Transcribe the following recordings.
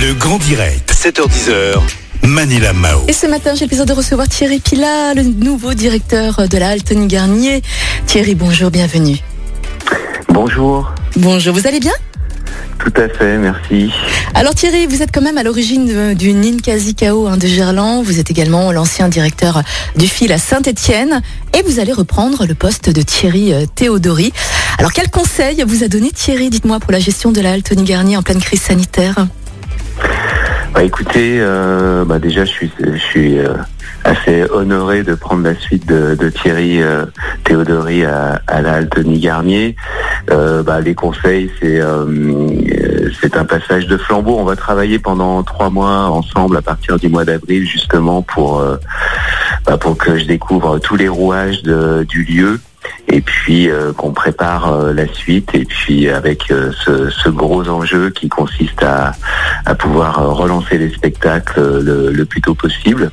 Le grand direct, 7h10h. Manila Mao. Et ce matin, j'ai le plaisir de recevoir Thierry Pila, le nouveau directeur de la Altony Garnier. Thierry, bonjour, bienvenue. Bonjour. Bonjour, vous allez bien? Tout à fait, merci. Alors Thierry, vous êtes quand même à l'origine du Ninkasi Kao hein, de Gerland. Vous êtes également l'ancien directeur du fil à Saint-Étienne. Et vous allez reprendre le poste de Thierry euh, Théodori. Alors quel conseil vous a donné Thierry, dites-moi, pour la gestion de la Altony Garnier en pleine crise sanitaire? Bah, écoutez, euh, bah, déjà, je suis, je suis euh, assez honoré de prendre la suite de, de Thierry euh, Théodori à, à la Altony Garnier. Euh, bah, les conseils, c'est euh, c'est un passage de flambeau. On va travailler pendant trois mois ensemble à partir du mois d'avril, justement pour euh, bah, pour que je découvre tous les rouages de- du lieu et puis euh, qu'on prépare euh, la suite et puis avec euh, ce, ce gros enjeu qui consiste à, à pouvoir relancer les spectacles le, le plus tôt possible.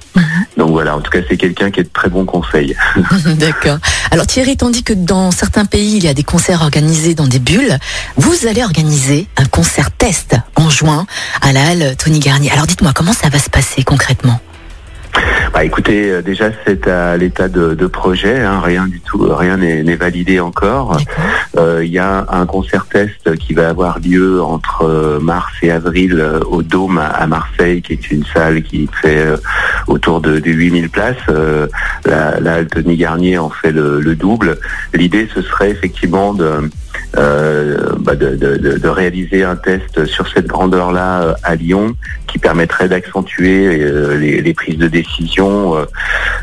Donc voilà, en tout cas c'est quelqu'un qui est de très bons conseils. D'accord. Alors Thierry, tandis que dans certains pays, il y a des concerts organisés dans des bulles, vous allez organiser un concert test en juin à la halle Tony Garnier. Alors dites-moi, comment ça va se passer concrètement? Bah écoutez, euh, déjà c'est à l'état de, de projet, hein, rien du tout, rien n'est validé encore. Euh, Il y a un concert test qui va avoir lieu entre euh, mars et avril euh, au Dôme à, Marseille, qui est une salle qui fait euh, autour de, de 8000 places. Euh, la, la Altony Garnier en fait le, le double. L'idée, ce serait effectivement de, euh, bah, de, de- de- réaliser un test sur cette grandeur-là euh, à Lyon, qui permettrait d'accentuer euh, les, les prises de décision, euh,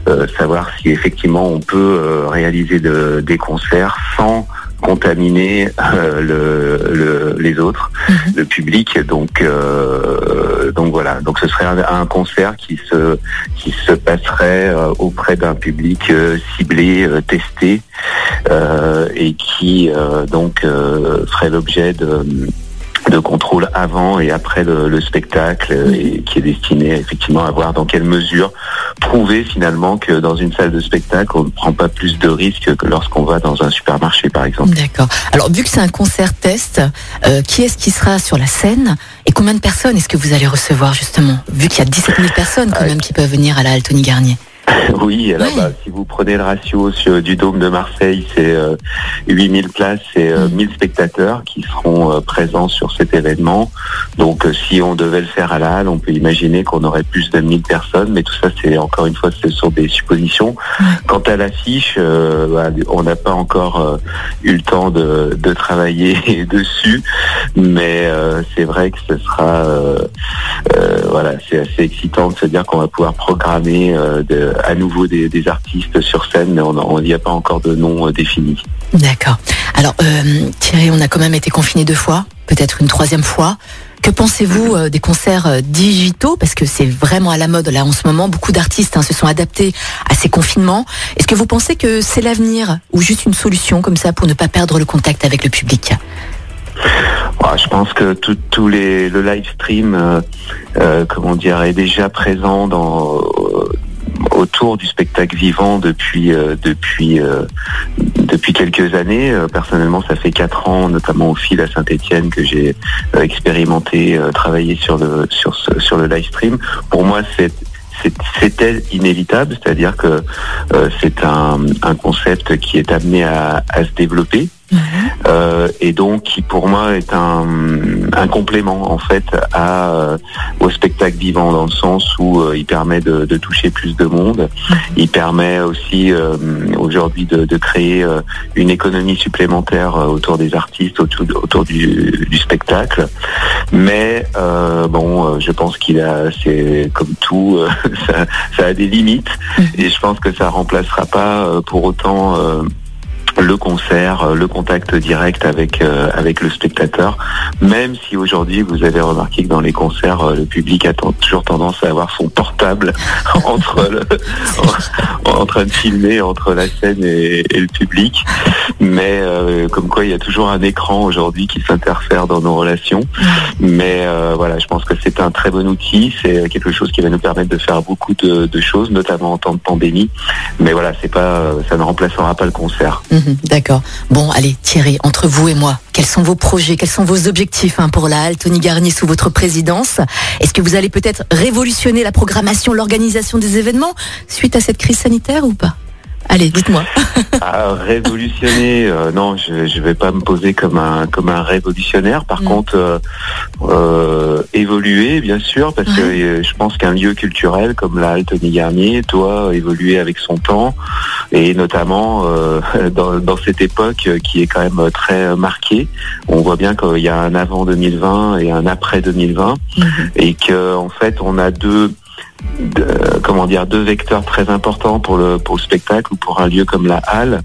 euh, savoir si effectivement on peut réaliser de- des concerts sans contaminer euh, le, le- les autres, Mhm. le public. Donc, euh, donc voilà. Donc ce serait un, un concert qui se qui se passerait euh, auprès d'un public euh, ciblé, euh, testé, euh, et qui euh, donc euh, ferait l'objet de de contrôle avant et après le, le spectacle euh, et qui est destiné effectivement à voir dans quelle mesure prouver finalement que dans une salle de spectacle on ne prend pas plus de risques que lorsqu'on va dans un supermarché par exemple. D'accord. Alors vu que c'est un concert test, euh, qui est-ce qui sera sur la scène et combien de personnes est-ce que vous allez recevoir justement? Vu qu'il y a 17 000 personnes quand Ouais. même qui peuvent venir à la Tony Garnier. Oui, alors bah, si vous prenez le ratio sur- du Dôme de Marseille, c'est euh, 8000 places et euh, Mm. 1000 spectateurs qui seront euh, présents sur cet événement. Donc euh, si on devait le faire à la halle, on peut imaginer qu'on aurait plus de 1000 personnes, mais tout ça c'est encore une fois ce sont des suppositions. Quant à l'affiche, euh, bah, on n'a pas encore eu le temps de, de travailler dessus, mais euh, c'est vrai que ce sera c'est assez excitant de se dire qu'on va pouvoir programmer euh, à nouveau des, artistes sur scène, mais on n'y a pas encore de nom euh, défini. D'accord. Alors euh, Thierry, on a quand même été confiné deux fois, peut-être une troisième fois. Que pensez-vous euh, des concerts digitaux? Parce que c'est vraiment à la mode là en ce moment. Beaucoup d'artistes hein, se sont adaptés à ces confinements. Est-ce que vous pensez que c'est l'avenir ou juste une solution comme ça pour ne pas perdre le contact avec le public? Ah, je pense que tout, les le live stream, euh, euh, comment dire, est déjà présent dans euh, autour du spectacle vivant depuis euh, depuis euh, depuis quelques années. Euh, personnellement, ça fait quatre ans, notamment au fil à Saint-Étienne, que j'ai euh, expérimenté, euh, travaillé sur le sur ce, sur le live stream. Pour moi, c'est c'était inévitable, c'est-à-dire que c'est un, un concept qui est amené à, à se développer euh, et donc qui pour moi est un, un complément en fait à, euh, au spectacle vivant dans le sens où euh, il permet de, de toucher plus de monde, il permet aussi euh, aujourd'hui de, de créer une économie supplémentaire autour des artistes, autour, autour du, du spectacle, mais bon, je pense qu'il a, c'est comme tout, ça, ça a des limites. Et je pense que ça remplacera pas pour autant le concert, euh, le contact direct avec euh, avec le spectateur. Même si aujourd'hui vous avez remarqué que dans les concerts, euh, le public a toujours tendance à avoir son portable entre le, en, train de filmer entre la scène et, le public. Mais euh, comme quoi, il y a toujours un écran aujourd'hui qui s'interfère dans nos relations. Mais euh, voilà, je pense que c'est un très bon outil. C'est quelque chose qui va nous permettre de faire beaucoup de, de choses, notamment en temps de pandémie. Mais voilà, c'est pas, ça ne remplacera pas le concert. Mhm. Mhm, D'accord. Bon, allez, Thierry, entre vous et moi, quels sont vos projets, quels sont vos objectifs hein, pour la halle Tony Garnier sous votre présidence? Est-ce que vous allez peut-être révolutionner la programmation, l'organisation des événements suite à cette crise sanitaire ou pas? Allez, dites-moi. révolutionner, euh, non, je ne vais pas me poser comme un comme un révolutionnaire. Par Mm. contre, euh, euh, évoluer, bien sûr, parce que euh, je pense qu'un lieu culturel comme la Tony Garnier doit évoluer avec son temps, et notamment euh, dans, dans cette époque qui est quand même très marquée. On voit bien qu'il y a un avant 2020 et un après 2020, Mhm. et que en fait, on a deux de- comment dire deux vecteurs très importants pour le pour le spectacle ou pour un lieu comme la halle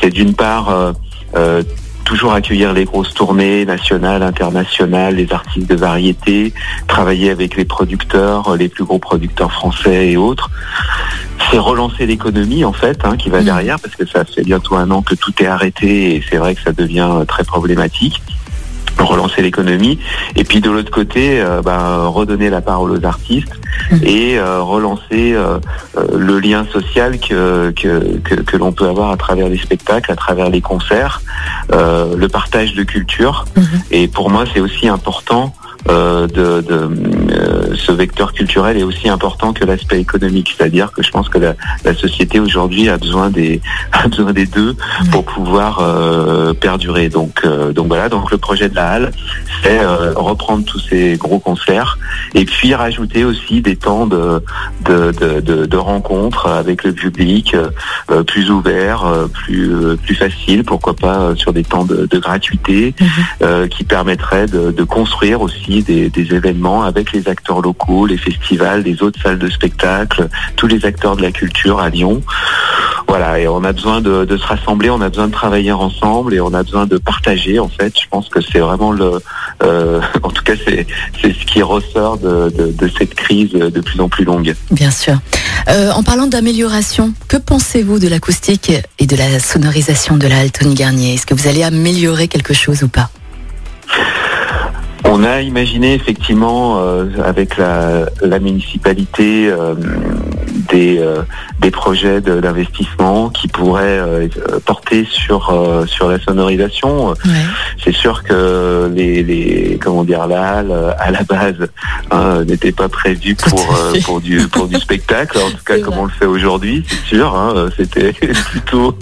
c'est d'une part euh, euh, toujours accueillir les grosses tournées nationales, internationales, les artistes de variété, travailler avec les producteurs, les plus gros producteurs français et autres. C'est relancer l'économie en fait hein, qui va Mhm. derrière parce que ça fait bientôt un an que tout est arrêté et c'est vrai que ça devient euh, très problématique relancer l'économie et puis de l'autre côté euh, ben, redonner la parole aux artistes Mhm. et euh, relancer euh, le lien social que, que, que, que l'on peut avoir à travers les spectacles, à travers les concerts, euh, le partage de culture. Mhm. Et pour moi, c'est aussi important. Euh, de, de, euh, ce vecteur culturel est aussi important que l'aspect économique, c'est-à-dire que je pense que la, la société aujourd'hui a besoin des a besoin des deux pour pouvoir euh, perdurer. Donc euh, donc voilà, donc le projet de la halle, c'est euh, reprendre tous ces gros concerts et puis rajouter aussi des temps de de, de, de, de rencontres avec le public euh, plus ouverts, euh, plus plus facile, pourquoi pas sur des temps de, de gratuité Mhm. euh, qui permettraient de, de construire aussi des, événements avec les acteurs locaux, les festivals, les autres salles de spectacle, tous les acteurs de la culture à Lyon. Voilà, et on a besoin de, se rassembler, on a besoin de travailler ensemble et on a besoin de partager. En fait, je pense que c'est vraiment le, euh, en tout cas, c'est ce qui ressort de, de, cette crise de plus en plus longue. Bien sûr. Euh, en parlant d'amélioration, que pensez-vous de l'acoustique et de la sonorisation de la Garnier? Est-ce que vous allez améliorer quelque chose ou pas? On a imaginé effectivement euh, avec la, la municipalité euh, des, euh, des projets de- d'investissement qui pourraient porter sur sur la sonorisation. C'est sûr que les, les comment dire la halle à la base hein, n'était pas prévue Tout pour du pour du spectacle. En tout cas, comme vrai. on le fait aujourd'hui, c'est sûr. hein, C'était plutôt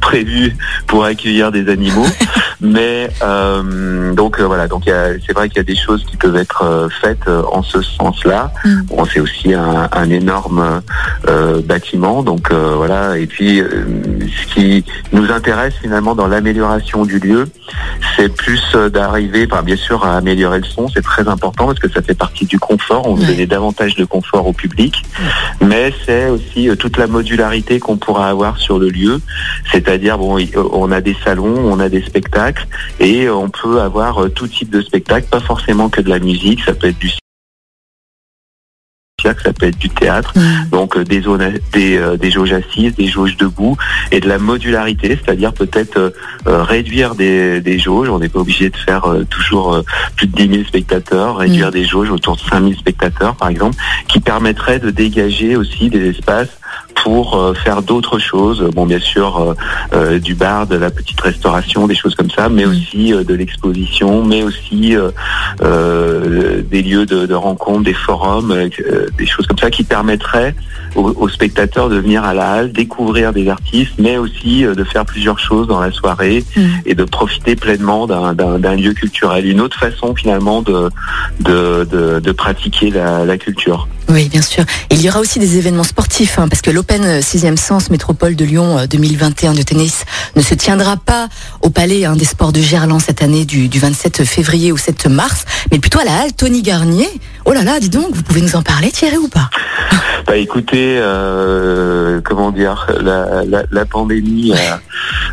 prévu pour accueillir des animaux. Mais euh, donc euh, voilà, donc c'est vrai qu'il y a des choses qui peuvent être euh, faites euh, en ce sens-là. Mm. Bon, c'est aussi un, un énorme bâtiment, donc voilà. Et puis, ce qui nous intéresse finalement dans l'amélioration du lieu, c'est plus d'arriver, enfin, bien sûr, à améliorer le son, c'est très important parce que ça fait partie du confort. On veut donner davantage de confort au public, mais c'est aussi toute la modularité qu'on pourra avoir sur le lieu. C'est-à-dire, bon, on a des salons, on a des spectacles, et on peut avoir euh, tout type de spectacle, pas forcément que de la musique. Ça peut être du ça peut être du théâtre Mm. donc euh, des zones, des, euh, des jauges assises, des jauges debout et de la modularité, c'est-à-dire peut-être euh, euh, réduire des, des jauges. On n'est pas obligé de faire euh, toujours euh, plus de 10 000 spectateurs, réduire des jauges autour de 5 000 spectateurs par exemple, qui permettrait de dégager aussi des espaces pour euh, faire d'autres choses. Bon, bien sûr, euh, euh, du bar, de la petite restauration, des choses comme ça, mais Mm. aussi de l'exposition, mais aussi des lieux de, de rencontre, des forums, des choses comme ça qui permettraient aux, aux spectateurs de venir à la halle, découvrir des artistes, mais aussi de faire plusieurs choses dans la soirée Mm. et de profiter pleinement d'un- lieu culturel. Une autre façon finalement de, de, de, de pratiquer la, la culture. Oui, bien sûr. Il y aura aussi des événements sportifs, hein, parce que l'Open 6e Sens Métropole de Lyon euh, 2021 de tennis ne se tiendra pas au Palais hein, des Sports de Gerland cette année du, du 27 février au 7 mars, mais plutôt à la halle Tony Garnier. Oh là là, dis donc, vous pouvez nous en parler, Thierry, ou pas? Bah écoutez, euh, comment dire, la, pandémie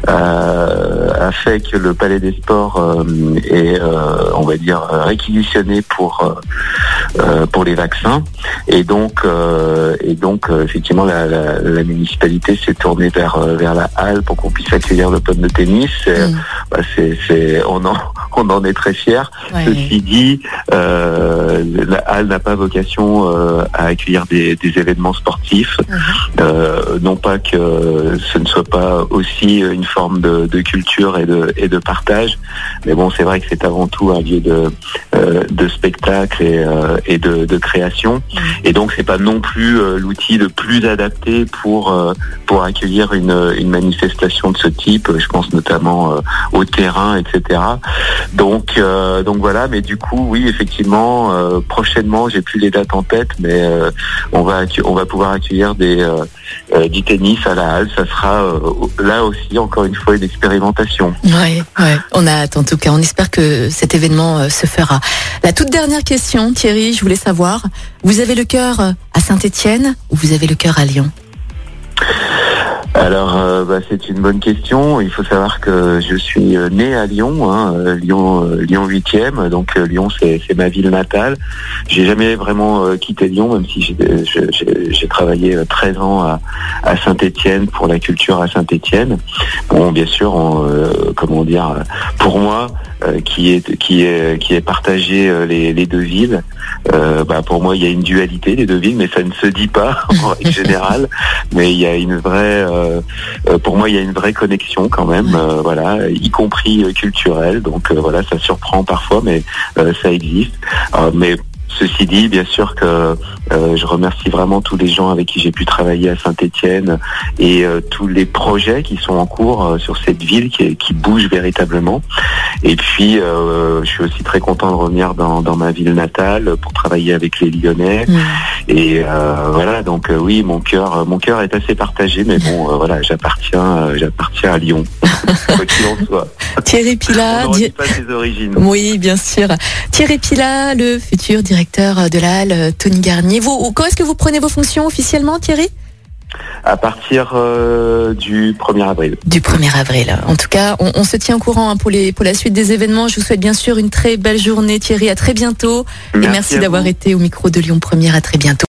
a, fait que le Palais des Sports euh, est, euh, on va dire, réquisitionné pour euh, pour les vaccins, et donc euh, et donc euh, effectivement la, la, la municipalité s'est tournée vers euh, vers la halle pour qu'on puisse accueillir l'Open de tennis. C'est, Mm. bah, c'est, on en on en est très fiers. Ouais. Ceci dit, euh, la halle n'a pas vocation euh, à accueillir des, des événements sportifs. Euh, non pas que ce ne soit pas aussi une forme de, de culture et de, et de partage, mais bon, c'est vrai que c'est avant tout un lieu de, de spectacle et, et de, de création. Et donc, c'est pas non plus l'outil le plus adapté pour pour accueillir une, une manifestation de ce type. Je pense notamment au terrain, etc. Donc euh, donc voilà. Mais du coup, oui, effectivement, euh, prochainement, j'ai plus les dates en tête, mais euh, on va on va pouvoir accueillir euh, du tennis à la halle. Ça sera là aussi encore une fois une expérimentation. Ouais, ouais. On a hâte en tout cas. On espère que cet événement se fera. La toute dernière question, Thierry, je voulais savoir, vous avez le cœur à Saint-Étienne ou vous avez le cœur à Lyon? Alors, euh, bah, c'est une bonne question. Il faut savoir que je suis euh, né à Lyon, hein, euh, Lyon, euh, Lyon 8e. Donc Lyon, c'est ma ville natale. J'ai jamais vraiment quitté Lyon, même si j'ai- travaillé euh, 13 ans à, Saint-Étienne pour la culture à Saint-Étienne. Bon, bien sûr, en, comment dire, pour moi, qui est qui est qui est partagé les, deux villes. bah, pour moi, il y a une dualité des deux villes, mais ça ne se dit pas en règle générale. Mais il y a une vraie, pour moi, il y a une vraie connexion quand même, euh, voilà, y compris euh, culturelle. Donc euh, voilà, ça surprend parfois, mais euh, ça existe. Euh, mais Ceci dit, bien sûr que euh, je remercie vraiment tous les gens avec qui j'ai pu travailler à Saint-Étienne et euh, tous les projets qui sont en cours euh, sur cette ville qui, qui bouge véritablement. Et puis, je suis aussi très content de revenir dans, dans ma ville natale pour travailler avec les Lyonnais. Mm. Et voilà, donc oui, mon cœur, mon cœur est assez partagé, mais bon, voilà, j'appartiens, j'appartiens à Lyon, quoi qu'il en soit. Thierry On pas ses origines. oui, bien sûr. Thierry Pila, le futur directeur de la Halle euh, Tony Garnier. Vous, quand est-ce que vous prenez vos fonctions officiellement, Thierry? À partir euh, du 1er avril. Du 1er avril. En tout cas, on, on se tient au courant hein, pour, les, pour la suite des événements. Je vous souhaite bien sûr une très belle journée, Thierry. À très bientôt. Et merci d'avoir été au micro de Lyon Première. À très bientôt.